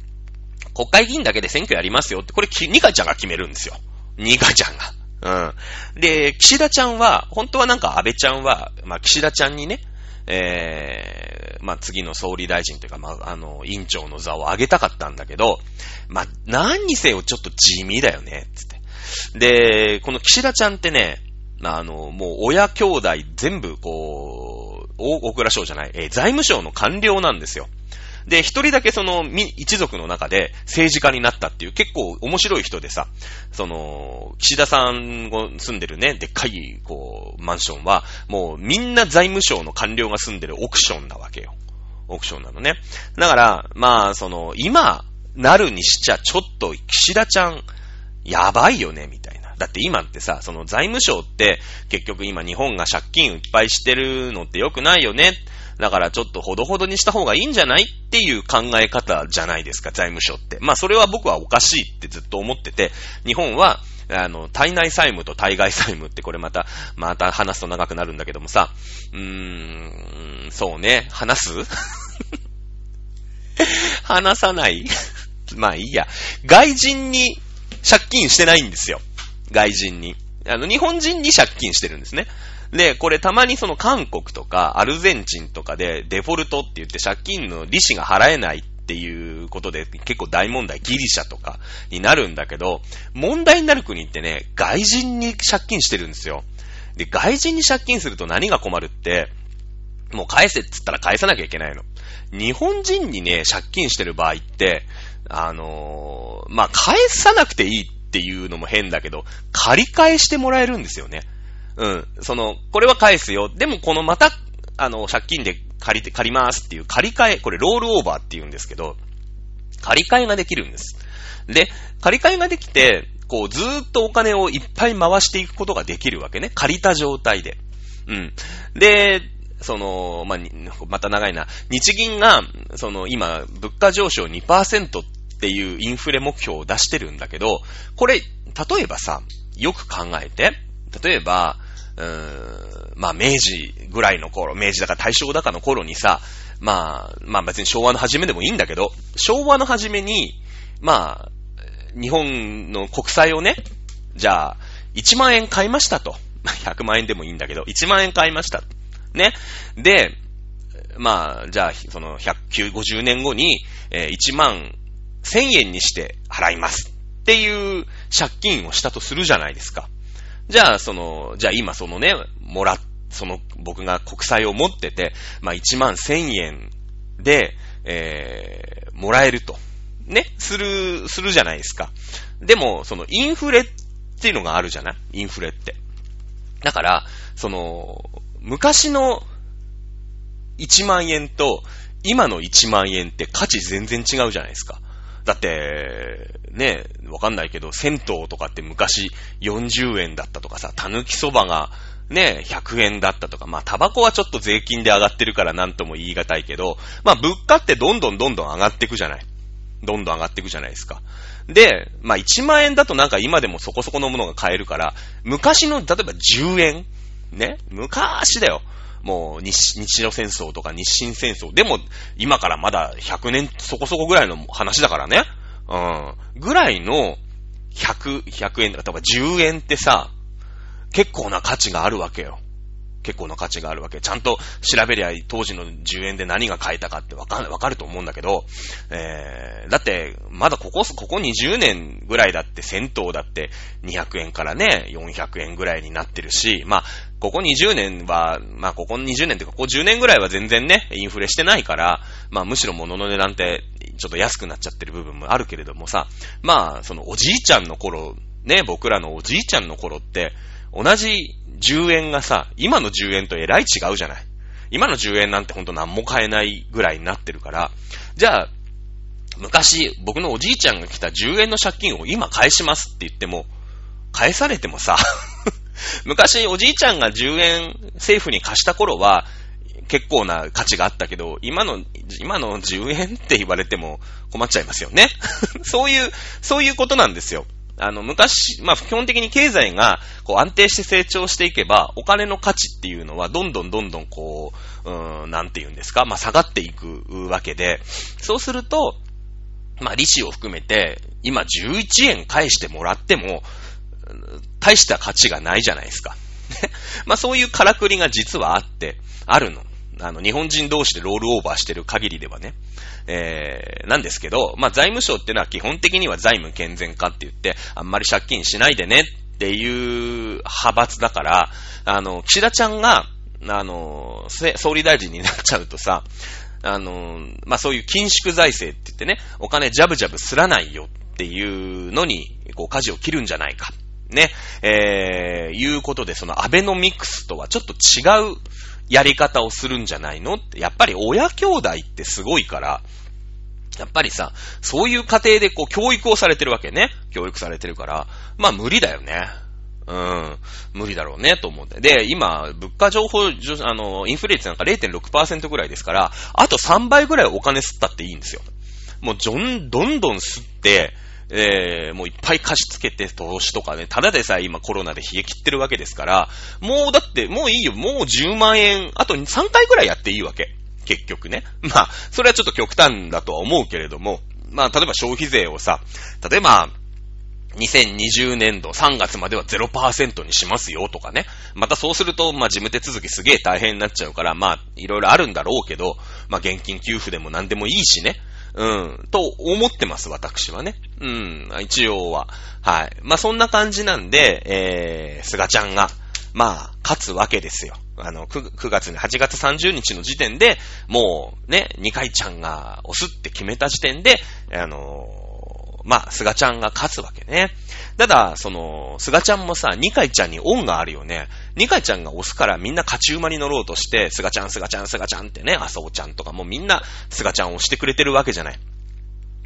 国会議員だけで選挙やりますよって、これ、ニカちゃんが決めるんですよ。ニカちゃんが。うん。で、岸田ちゃんは、本当はなんか安倍ちゃんは、まあ、岸田ちゃんにね、えー、まあ、次の総理大臣というか、まあ、あの、委員長の座を上げたかったんだけど、まあ、何にせよちょっと地味だよね、つって。で、この岸田ちゃんってね、あの、もう親兄弟全部、こう、大倉省じゃない、えー、財務省の官僚なんですよ。で、一人だけその、一族の中で政治家になったっていう結構面白い人でさ、その、岸田さんが住んでるね、でっかい、こう、マンションは、もうみんな財務省の官僚が住んでるオクションなわけよ。オクションなのね。だから、まあ、その、今、なるにしちゃちょっと、岸田ちゃん、やばいよね、みたいな。だって今ってさ、その財務省って、結局今日本が借金いっぱいしてるのって良くないよね。だからちょっとほどほどにした方がいいんじゃないっていう考え方じゃないですか、財務省って。まあそれは僕はおかしいってずっと思ってて、日本は、あの、体内債務と対外債務ってこれまた、また話すと長くなるんだけどもさ、うーん、そうね、話す？話さない？まあいいや。外人に借金してないんですよ。外人に。あの、日本人に借金してるんですね。で、これたまにその韓国とかアルゼンチンとかでデフォルトって言って借金の利子が払えないっていうことで結構大問題、ギリシャとかになるんだけど、問題になる国ってね、外人に借金してるんですよ。で、外人に借金すると何が困るって、もう返せって言ったら返さなきゃいけないの。日本人にね、借金してる場合って、あのー、まあ、返さなくていいっていうのも変だけど、借り返してもらえるんですよね。うん。その、これは返すよ。でもこのまた、あの、借金で借りて、借りますっていう借り換え、これロールオーバーって言うんですけど、借り換えができるんです。で、借り換えができて、こう、ずーっとお金をいっぱい回していくことができるわけね。借りた状態で。うん。で、その、まあ、また長いな。日銀が、その、今、物価上昇2%ってっていうインフレ目標を出してるんだけど、これ、例えばさ、よく考えて、例えば、うーん、まあ、明治ぐらいの頃、明治だか大正だかの頃にさ、まあ、まあ別に昭和の初めでもいいんだけど、昭和の初めに、まあ、日本の国債をね、じゃあ、1万円買いましたと。100万円でもいいんだけど、1万円買いました。ね。で、まあ、じゃあ、その、150年後に、えー、1万1000円にして払います。っていう借金をしたとするじゃないですか。じゃあ、その、じゃあ今そのね、もら、その、僕が国債を持ってて、まあ1万1000円で、えー、もらえると。ね、する、するじゃないですか。でも、そのインフレっていうのがあるじゃない？インフレって。だから、その、昔の1万円と今の1万円って価値全然違うじゃないですか。だって、ね、わかんないけど、銭湯とかって昔40円だったとかさ、たぬきそばがね、100円だったとか、まあ、タバコはちょっと税金で上がってるからなんとも言い難いけど、まあ、物価ってどんどんどんどん上がっていくじゃない。どんどん上がっていくじゃないですか。で、まあ、1万円だとなんか今でもそこそこのものが買えるから、昔の、例えば10円ね、昔だよ。もう日、日露戦争とか日清戦争。でも、今からまだ100年そこそこぐらいの話だからね。うん。ぐらいの100、100円とか、例えば10円ってさ、結構な価値があるわけよ。結構な価値があるわけ。ちゃんと調べりゃ当時の10円で何が買えたかってわかる、わかると思うんだけど、えー、だって、まだここ、ここ20年ぐらいだって銭湯だって200円からね、400円ぐらいになってるし、まあ、ここ20年は、まあ、ここ20年っていうか、ここ10年ぐらいは全然ね、インフレしてないから、まあ、むしろ物の値段ってちょっと安くなっちゃってる部分もあるけれどもさ、まあ、そのおじいちゃんの頃、ね、僕らのおじいちゃんの頃って、同じ10円がさ、今の10円とえらい違うじゃない。今の10円なんてほんと何も買えないぐらいになってるから、じゃあ、昔、僕のおじいちゃんが来た10円の借金を今返しますって言っても、返されてもさ、昔おじいちゃんが10円政府に貸した頃は、結構な価値があったけど、今の、今の10円って言われても困っちゃいますよね。そういう、そういうことなんですよ。あの、昔、まあ、基本的に経済が、こう、安定して成長していけば、お金の価値っていうのは、どんどんどんどん、こう、うん、なんて言うんですか、まあ、下がっていくわけで、そうすると、まあ、利子を含めて、今11円返してもらっても、大した価値がないじゃないですか。まあ、そういうからくりが実はあって、あるの。あの、日本人同士でロールオーバーしてる限りではね。えー、なんですけど、まあ、財務省ってのは基本的には財務健全化って言って、あんまり借金しないでねっていう派閥だから、あの、岸田ちゃんが、あの、総理大臣になっちゃうとさ、あの、まあ、そういう緊縮財政って言ってね、お金ジャブジャブすらないよっていうのに、こう、舵を切るんじゃないか。ね、えー、いうことで、そのアベノミクスとはちょっと違うやり方をするんじゃないのって、やっぱり親兄弟ってすごいから、やっぱりさ、そういう家庭でこう教育をされてるわけね。教育されてるから、まあ無理だよね。うん。無理だろうね、と思って。で、今、物価情報、あの、インフレ率なんか0.6%ぐらいですから、あと3倍ぐらいお金吸ったっていいんですよ。もう、どんどんどん吸って、えー、もういっぱい貸し付けて投資とかね、ただでさえ今コロナで冷え切ってるわけですから、もうだって、もういいよ、もう10万円、あと3回ぐらいやっていいわけ。結局ね。まあ、それはちょっと極端だとは思うけれども、まあ、例えば消費税をさ、例えば、2020年度3月までは0%にしますよとかね。またそうすると、まあ事務手続きすげえ大変になっちゃうから、まあいろいろあるんだろうけど、まあ現金給付でも何でもいいしね。うん、と思ってます、私はね。うん、一応は。はい。まあそんな感じなんで、えー、菅ちゃんが、まあ、勝つわけですよ。あの9、9月に、8月30日の時点で、もうね、二階ちゃんが押すって決めた時点で、あのまあ、菅ちゃんが勝つわけね。ただ、その、菅ちゃんもさ、二階ちゃんに恩があるよね。二階ちゃんが押すからみんな勝ち馬に乗ろうとして、菅ちゃん、菅ちゃん、菅ちゃんってね、麻生ちゃんとかもみんな菅ちゃんを押してくれてるわけじゃない。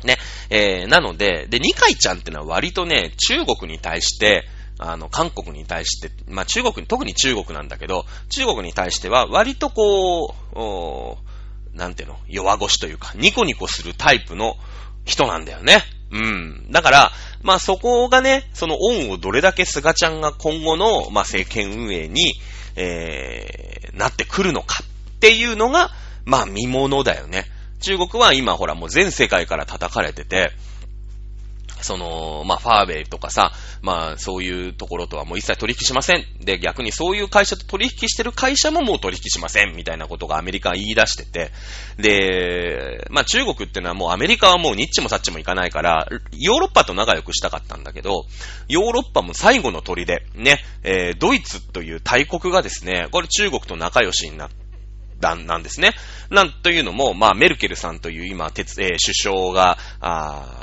ね。えー、なので、で、二階ちゃんってのは割とね、中国に対して、あの、韓国に対して、まあ中国に、特に中国なんだけど、中国に対しては割とこう、おなんていうの、弱腰というか、ニコニコするタイプの人なんだよね。うん。だから、まあそこがね、その恩をどれだけ菅ちゃんが今後の、まあ政権運営に、えー、なってくるのかっていうのが、まあ見物だよね。中国は今ほらもう全世界から叩かれてて、その、まあ、ファーウェイとかさ、まあ、そういうところとはもう一切取引しません。で、逆にそういう会社と取引してる会社ももう取引しません。みたいなことがアメリカは言い出してて。で、まあ、中国ってのはもうアメリカはもうニッチもサッチもいかないから、ヨーロッパと仲良くしたかったんだけど、ヨーロッパも最後の鳥で、ね、えー、ドイツという大国がですね、これ中国と仲良しになって、なんですね。なんというのも、まあ、メルケルさんという今、鉄、えー、首相が、あ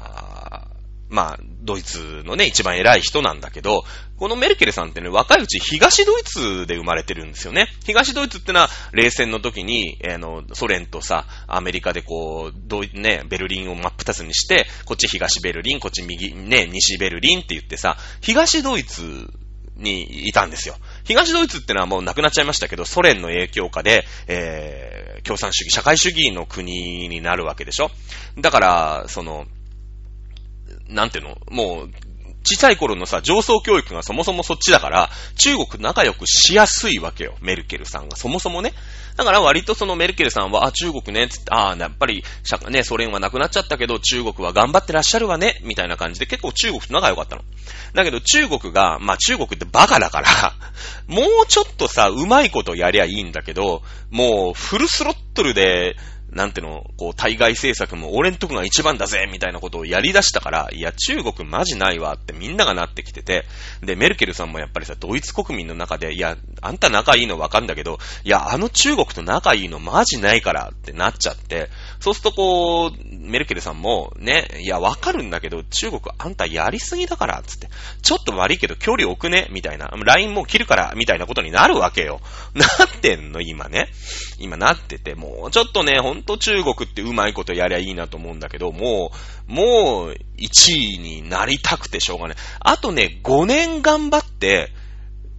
まあ、ドイツのね、一番偉い人なんだけど、このメルケルさんってね、若いうち東ドイツで生まれてるんですよね。東ドイツってのは、冷戦の時に、えー、の、ソ連とさ、アメリカでこう、ど、ね、ベルリンを真っ二つにして、こっち東ベルリン、こっち右、ね、西ベルリンって言ってさ、東ドイツにいたんですよ。東ドイツってのはもうなくなっちゃいましたけど、ソ連の影響下で、えー、共産主義、社会主義の国になるわけでしょだから、その、なんていうの？もう、小さい頃のさ、上層教育がそもそもそっちだから、中国仲良くしやすいわけよ。メルケルさんが。そもそもね。だから割とそのメルケルさんは、あ、中国ね、つって、ああ、やっぱり、ね、ソ連はなくなっちゃったけど、中国は頑張ってらっしゃるわね、みたいな感じで結構中国と仲良かったの。だけど中国が、まあ中国ってバカだからもうちょっとさ、うまいことやりゃいいんだけど、もうフルスロットルで、なんての、こう、対外政策も俺んとこが一番だぜみたいなことをやり出したから、いや、中国マジないわってみんながなってきてて、で、メルケルさんもやっぱりさ、ドイツ国民の中で、いや、あんた仲いいのわかんだけど、いや、あの中国と仲いいのマジないからってなっちゃって、そうするとこう、メルケルさんも、ね、いや、わかるんだけど、中国あんたやりすぎだから、つって、ちょっと悪いけど距離置くね、みたいな、LINE も切るから、みたいなことになるわけよ。なってんの、今ね。今なってて、もうちょっとね、ほんと中国ってうまいことやりゃいいなと思うんだけど、もう、もう、1位になりたくてしょうがない。あとね、5年頑張って、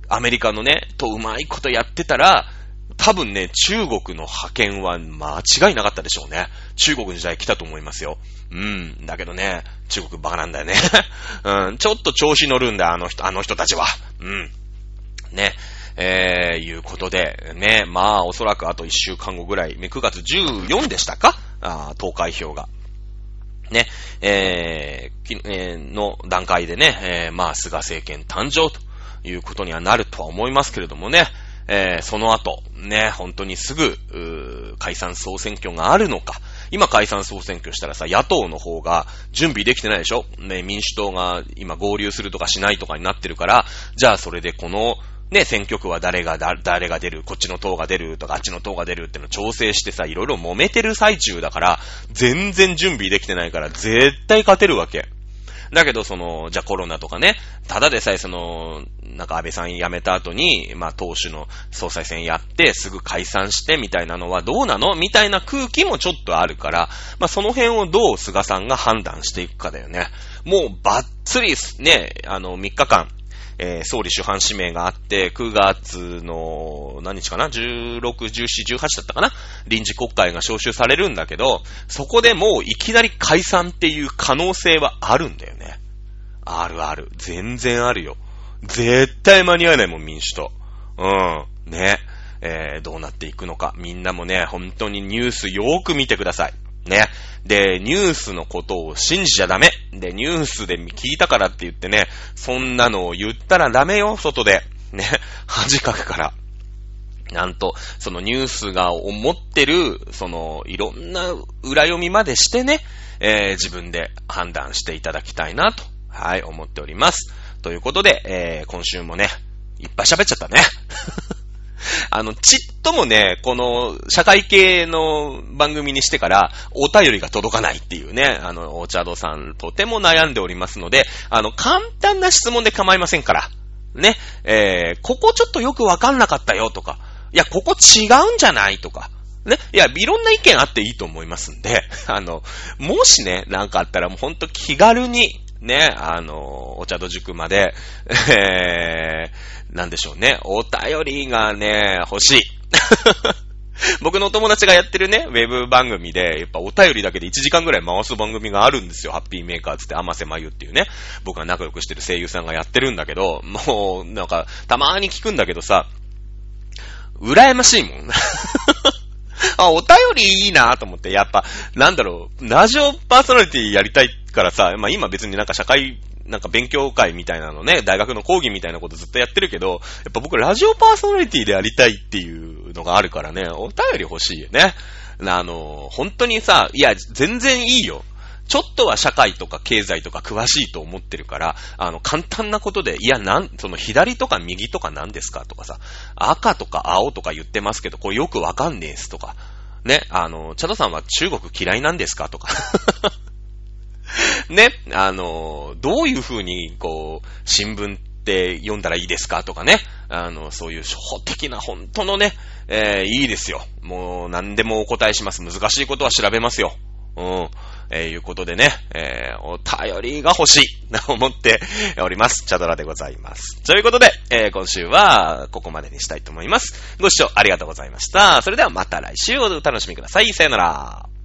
アメリカのね、とうまいことやってたら、多分ね、中国の派遣は間違いなかったでしょうね。中国の時代来たと思いますよ。うん。だけどね、中国バカなんだよね。うん。ちょっと調子乗るんだ、あの人、あの人たちは。うん。ね。えー、いうことで、ね、まあ、おそらくあと1週間後ぐらい、9月14でしたか？あ投開票が。ね、えー、えー、の段階でね、えー、まあ、菅政権誕生ということにはなるとは思いますけれどもね、えー、その後、ね、本当にすぐ、解散総選挙があるのか。今解散総選挙したらさ、野党の方が準備できてないでしょ？ね、民主党が今合流するとかしないとかになってるから、じゃあそれでこの、ね、選挙区は誰が、誰が出る、こっちの党が出るとか、あっちの党が出るっての調整してさ、いろいろ揉めてる最中だから、全然準備できてないから、絶対勝てるわけ。だけど、その、じゃあコロナとかね、ただでさえその、なんか安倍さん辞めた後に、まあ党首の総裁選やって、すぐ解散してみたいなのはどうなの？みたいな空気もちょっとあるから、まあその辺をどう菅さんが判断していくかだよね。もうばっつりね、あの、3日間、えー、総理主犯指名があって、9月の、何日かな ?16、17、18だったかな？臨時国会が召集されるんだけど、そこでもういきなり解散っていう可能性はあるんだよね。あるある。全然あるよ。絶対間に合わないもん、民主党。うん。ね。えー、どうなっていくのか。みんなもね、本当にニュースよーく見てください。ね。で、ニュースのことを信じちゃダメ。で、ニュースで聞いたからって言ってね、そんなのを言ったらダメよ、外で。ね。恥かくから。なんと、そのニュースが思ってる、その、いろんな裏読みまでしてね、えー、自分で判断していただきたいなと、はい、思っております。ということで、えー、今週もね、いっぱい喋っちゃったね。あの、ちっともね、この、社会系の番組にしてから、お便りが届かないっていうね、あの、お茶戸さん、とても悩んでおりますので、あの、簡単な質問で構いませんから、ね、えー、ここちょっとよくわかんなかったよとか、いや、ここ違うんじゃないとか、ね。いや、いろんな意見あっていいと思いますんで、あの、もしね、なんかあったらもうほんと気軽に、ね、あの、お茶戸塾まで、えー、なんでしょうね、お便りがね、欲しい。僕のお友達がやってるね、ウェブ番組で、やっぱお便りだけで1時間ぐらい回す番組があるんですよ。ハッピーメーカーつって、甘瀬まゆっていうね、僕が仲良くしてる声優さんがやってるんだけど、もう、なんか、たまーに聞くんだけどさ、羨ましいもん。あ、お便りいいなと思って、やっぱ、なんだろう、ラジオパーソナリティやりたいからさ、まあ今別になんか社会、なんか勉強会みたいなのね、大学の講義みたいなことずっとやってるけど、やっぱ僕ラジオパーソナリティでやりたいっていうのがあるからね、お便り欲しいよね。あの、本当にさ、いや、全然いいよ。ちょっとは社会とか経済とか詳しいと思ってるから、あの、簡単なことで、いや、なん、その左とか右とか何ですかとかさ、赤とか青とか言ってますけど、これよくわかんねえっすとか、ね、あの、チャドさんは中国嫌いなんですかとか。ね、あの、どういう風に、こう、新聞って読んだらいいですかとかね。あの、そういう初歩的な本当のね、えー、いいですよ。もう何でもお答えします。難しいことは調べますよ。うん。えー、いうことでね、えー、お便りが欲しい、な 思っております。チャドラでございます。ということで、えー、今週はここまでにしたいと思います。ご視聴ありがとうございました。それではまた来週お楽しみください。さよなら。